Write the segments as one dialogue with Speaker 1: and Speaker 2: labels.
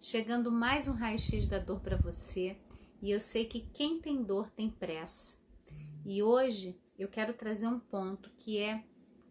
Speaker 1: chegando mais um raio-x da dor para você e eu sei que quem tem dor tem pressa. E hoje eu quero trazer um ponto que é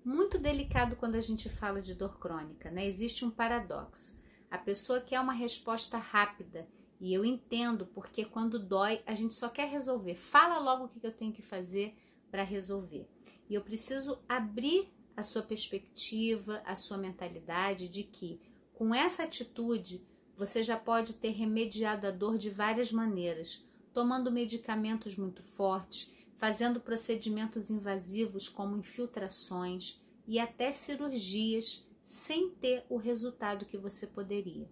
Speaker 1: muito delicado quando a gente fala de dor crônica, né? Existe um paradoxo. A pessoa quer uma resposta rápida e eu entendo porque quando dói a gente só quer resolver. Fala logo o que eu tenho que fazer para resolver. E eu preciso abrir a sua perspectiva, a sua mentalidade de que com essa atitude você já pode ter remediado a dor de várias maneiras, tomando medicamentos muito fortes, fazendo procedimentos invasivos como infiltrações e até cirurgias sem ter o resultado que você poderia.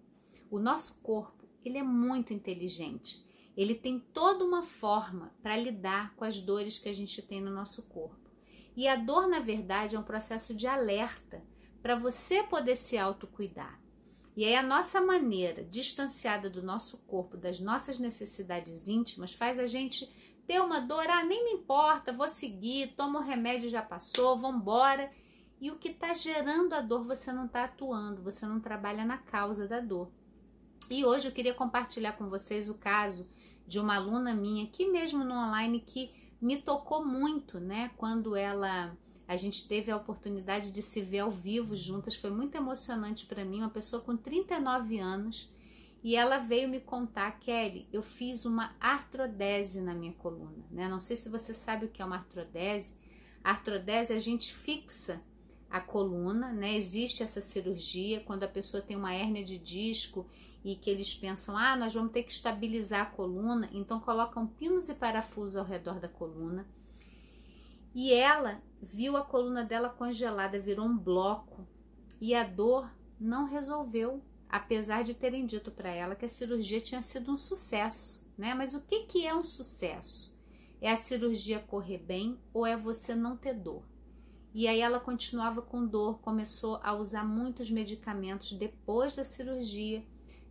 Speaker 1: O nosso corpo, ele é muito inteligente. Ele tem toda uma forma para lidar com as dores que a gente tem no nosso corpo. E a dor, na verdade, é um processo de alerta para você poder se autocuidar. E aí a nossa maneira distanciada do nosso corpo, das nossas necessidades íntimas, faz a gente ter uma dor, ah, nem me importa, vou seguir, tomo o remédio, já passou, vamos embora. E o que está gerando a dor, você não está atuando, você não trabalha na causa da dor. E hoje eu queria compartilhar com vocês o caso de uma aluna minha, aqui mesmo no online, que me tocou muito, né? Quando ela a gente teve a oportunidade de se ver ao vivo juntas, foi muito emocionante para mim, uma pessoa com 39 anos, e ela veio me contar, Kelly, eu fiz uma artrodese na minha coluna, né? Não sei se você sabe o que é uma artrodese. Artrodese a gente fixa a coluna, né? Existe essa cirurgia quando a pessoa tem uma hérnia de disco e que eles pensam, ah, nós vamos ter que estabilizar a coluna, então colocam pinos e parafusos ao redor da coluna. E ela viu a coluna dela congelada, virou um bloco e a dor não resolveu, apesar de terem dito para ela que a cirurgia tinha sido um sucesso, né? Mas o que, que é um sucesso? É a cirurgia correr bem ou é você não ter dor? E aí ela continuava com dor, começou a usar muitos medicamentos depois da cirurgia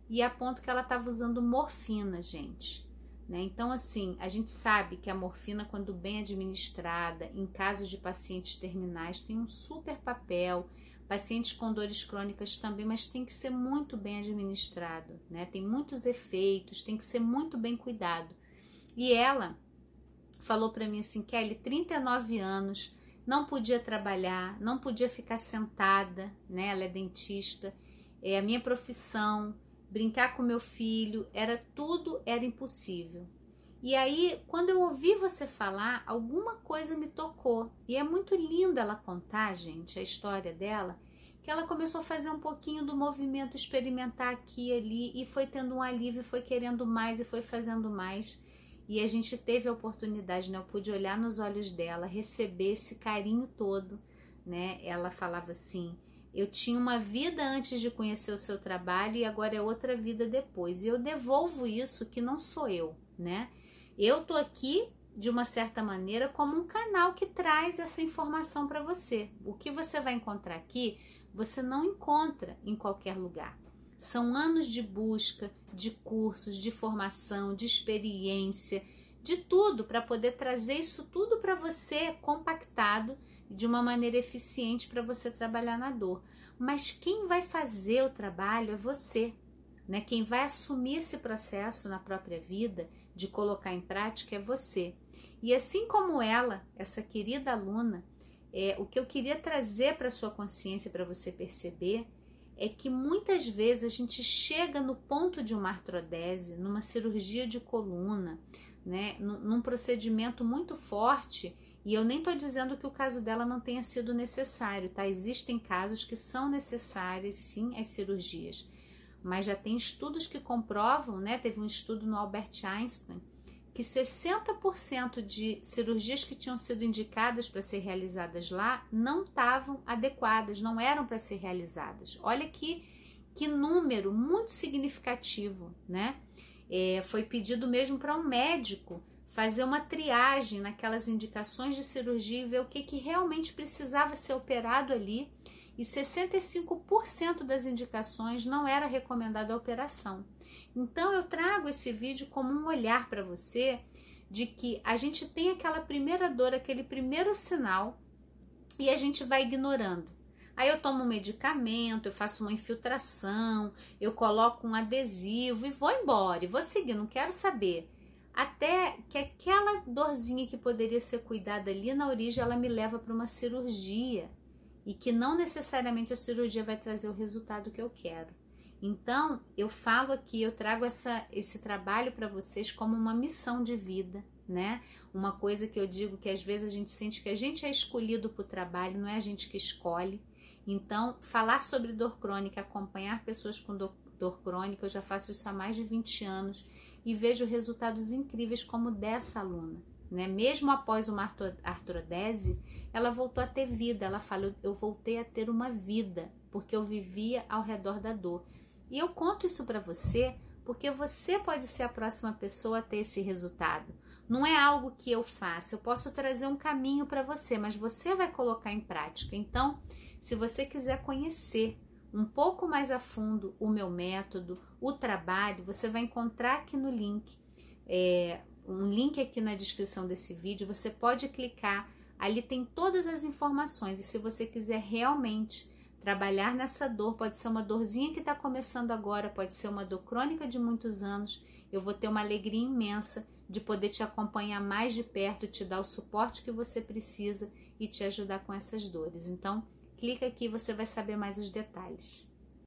Speaker 1: e a ponto que ela estava usando morfina, gente. Né? Então, assim, a gente sabe que a morfina, quando bem administrada, em casos de pacientes terminais, tem um super papel. Pacientes com dores crônicas também, mas tem que ser muito bem administrado, né? Tem muitos efeitos, tem que ser muito bem cuidado. E ela falou para mim assim, Kelly, 39 anos, não podia trabalhar, não podia ficar sentada, né? Ela é dentista, é a minha profissão, brincar com meu filho, era tudo era impossível. E aí, quando eu ouvi você falar, alguma coisa me tocou. E é muito lindo ela contar, gente, a história dela, que ela começou a fazer um pouquinho do movimento, experimentar aqui e ali, e foi tendo um alívio, foi querendo mais e foi fazendo mais. E a gente teve a oportunidade, né? Eu pude olhar nos olhos dela, receber esse carinho todo, né? Ela falava assim: eu tinha uma vida antes de conhecer o seu trabalho e agora é outra vida depois. E eu devolvo isso que não sou eu, né? Eu tô aqui de uma certa maneira como um canal que traz essa informação para você. O que você vai encontrar aqui, você não encontra em qualquer lugar. São anos de busca, de cursos, de formação, de experiência, de tudo para poder trazer isso tudo para você compactado de uma maneira eficiente para você trabalhar na dor. Mas quem vai fazer o trabalho é você, né? Quem vai assumir esse processo na própria vida de colocar em prática é você. E assim como ela, essa querida aluna, é, o que eu queria trazer para sua consciência para você perceber é que muitas vezes a gente chega no ponto de uma artrodese, numa cirurgia de coluna, né, num, num procedimento muito forte e eu nem estou dizendo que o caso dela não tenha sido necessário, tá? Existem casos que são necessárias, sim, as cirurgias. Mas já tem estudos que comprovam, né? Teve um estudo no Albert Einstein que 60% de cirurgias que tinham sido indicadas para ser realizadas lá não estavam adequadas, não eram para ser realizadas. Olha que, que número muito significativo, né? É, foi pedido mesmo para um médico fazer uma triagem naquelas indicações de cirurgia e ver o que, que realmente precisava ser operado ali. E 65% das indicações não era recomendada a operação. Então eu trago esse vídeo como um olhar para você de que a gente tem aquela primeira dor, aquele primeiro sinal e a gente vai ignorando. Aí eu tomo um medicamento, eu faço uma infiltração, eu coloco um adesivo e vou embora, e vou seguir, não quero saber. Até que aquela dorzinha que poderia ser cuidada ali na origem, ela me leva para uma cirurgia e que não necessariamente a cirurgia vai trazer o resultado que eu quero. Então, eu falo aqui, eu trago essa, esse trabalho para vocês como uma missão de vida, né? Uma coisa que eu digo que às vezes a gente sente que a gente é escolhido para o trabalho, não é a gente que escolhe. Então, falar sobre dor crônica, acompanhar pessoas com dor, dor crônica, eu já faço isso há mais de 20 anos e vejo resultados incríveis como dessa aluna. Né? Mesmo após uma artrodese, ela voltou a ter vida. Ela fala: Eu voltei a ter uma vida, porque eu vivia ao redor da dor. E eu conto isso para você porque você pode ser a próxima pessoa a ter esse resultado. Não é algo que eu faça, eu posso trazer um caminho para você, mas você vai colocar em prática. Então, se você quiser conhecer um pouco mais a fundo o meu método, o trabalho, você vai encontrar aqui no link, é, um link aqui na descrição desse vídeo. Você pode clicar, ali tem todas as informações. E se você quiser realmente trabalhar nessa dor, pode ser uma dorzinha que está começando agora, pode ser uma dor crônica de muitos anos. Eu vou ter uma alegria imensa de poder te acompanhar mais de perto, te dar o suporte que você precisa e te ajudar com essas dores. Então, clica aqui, você vai saber mais os detalhes.